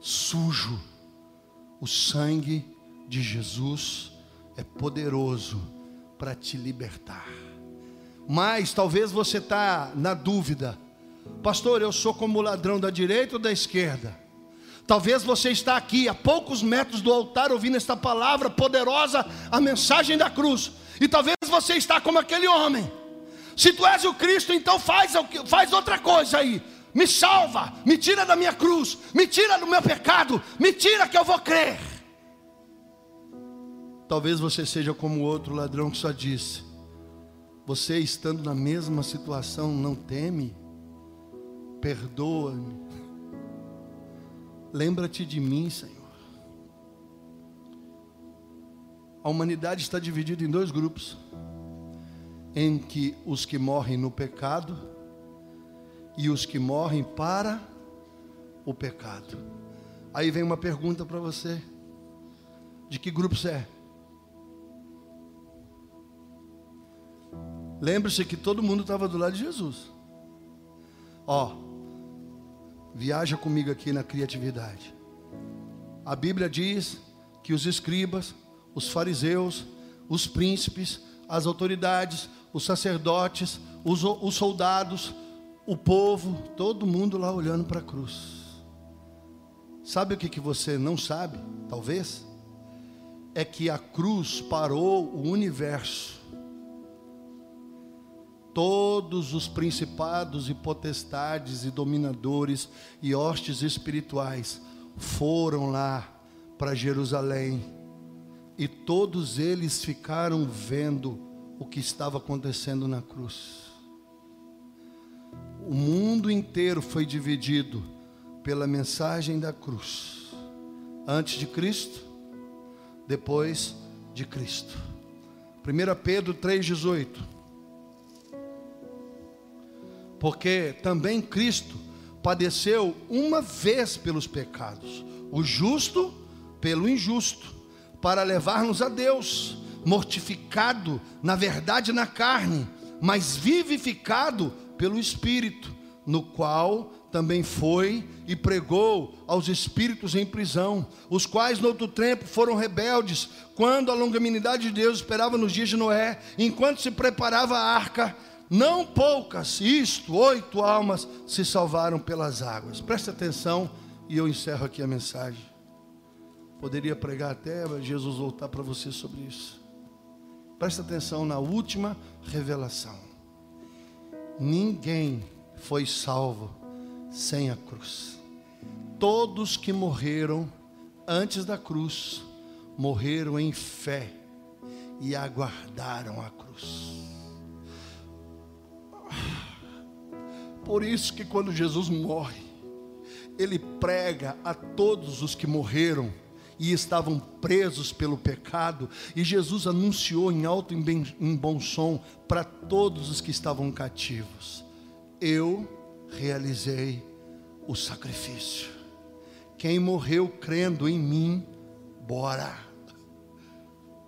sujo. O sangue de Jesus é poderoso para te libertar. Mas talvez você está na dúvida, pastor, eu sou como o ladrão da direita ou da esquerda? Talvez você está aqui a poucos metros do altar ouvindo esta palavra poderosa, a mensagem da cruz. E talvez você está como aquele homem. Se tu és o Cristo, então faz, faz outra coisa aí me salva, me tira da minha cruz, me tira do meu pecado, me tira que eu vou crer. Talvez você seja como outro ladrão que só disse: Você estando na mesma situação, não teme, perdoa-me, lembra-te de mim, Senhor. A humanidade está dividida em dois grupos: em que os que morrem no pecado e os que morrem para o pecado. Aí vem uma pergunta para você: de que grupo você é? Lembre-se que todo mundo estava do lado de Jesus. Ó, viaja comigo aqui na criatividade. A Bíblia diz que os escribas, os fariseus, os príncipes, as autoridades, os sacerdotes, os, os soldados, o povo, todo mundo lá olhando para a cruz. Sabe o que, que você não sabe, talvez? É que a cruz parou o universo. Todos os principados e potestades e dominadores e hostes espirituais foram lá para Jerusalém e todos eles ficaram vendo o que estava acontecendo na cruz. O mundo inteiro foi dividido pela mensagem da cruz. Antes de Cristo, depois de Cristo. 1 Pedro 3,18. Porque também Cristo padeceu uma vez pelos pecados, o justo pelo injusto, para levar-nos a Deus, mortificado na verdade na carne, mas vivificado pelo Espírito, no qual também foi e pregou aos espíritos em prisão, os quais no outro tempo foram rebeldes, quando a longanimidade de Deus esperava nos dias de Noé, enquanto se preparava a arca, não poucas, isto, oito almas se salvaram pelas águas. Preste atenção e eu encerro aqui a mensagem. Poderia pregar até Jesus voltar para você sobre isso. Preste atenção na última revelação. Ninguém foi salvo sem a cruz. Todos que morreram antes da cruz morreram em fé e aguardaram a cruz. Por isso que quando Jesus morre, ele prega a todos os que morreram e estavam presos pelo pecado, e Jesus anunciou em alto e em bom som para todos os que estavam cativos: Eu realizei o sacrifício. Quem morreu crendo em mim, bora.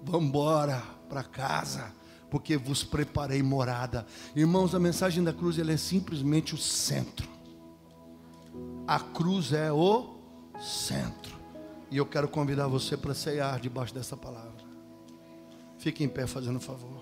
Vamos embora para casa, porque vos preparei morada. Irmãos, a mensagem da cruz ela é simplesmente o centro. A cruz é o centro. E eu quero convidar você para ceiar debaixo dessa palavra. Fique em pé fazendo favor.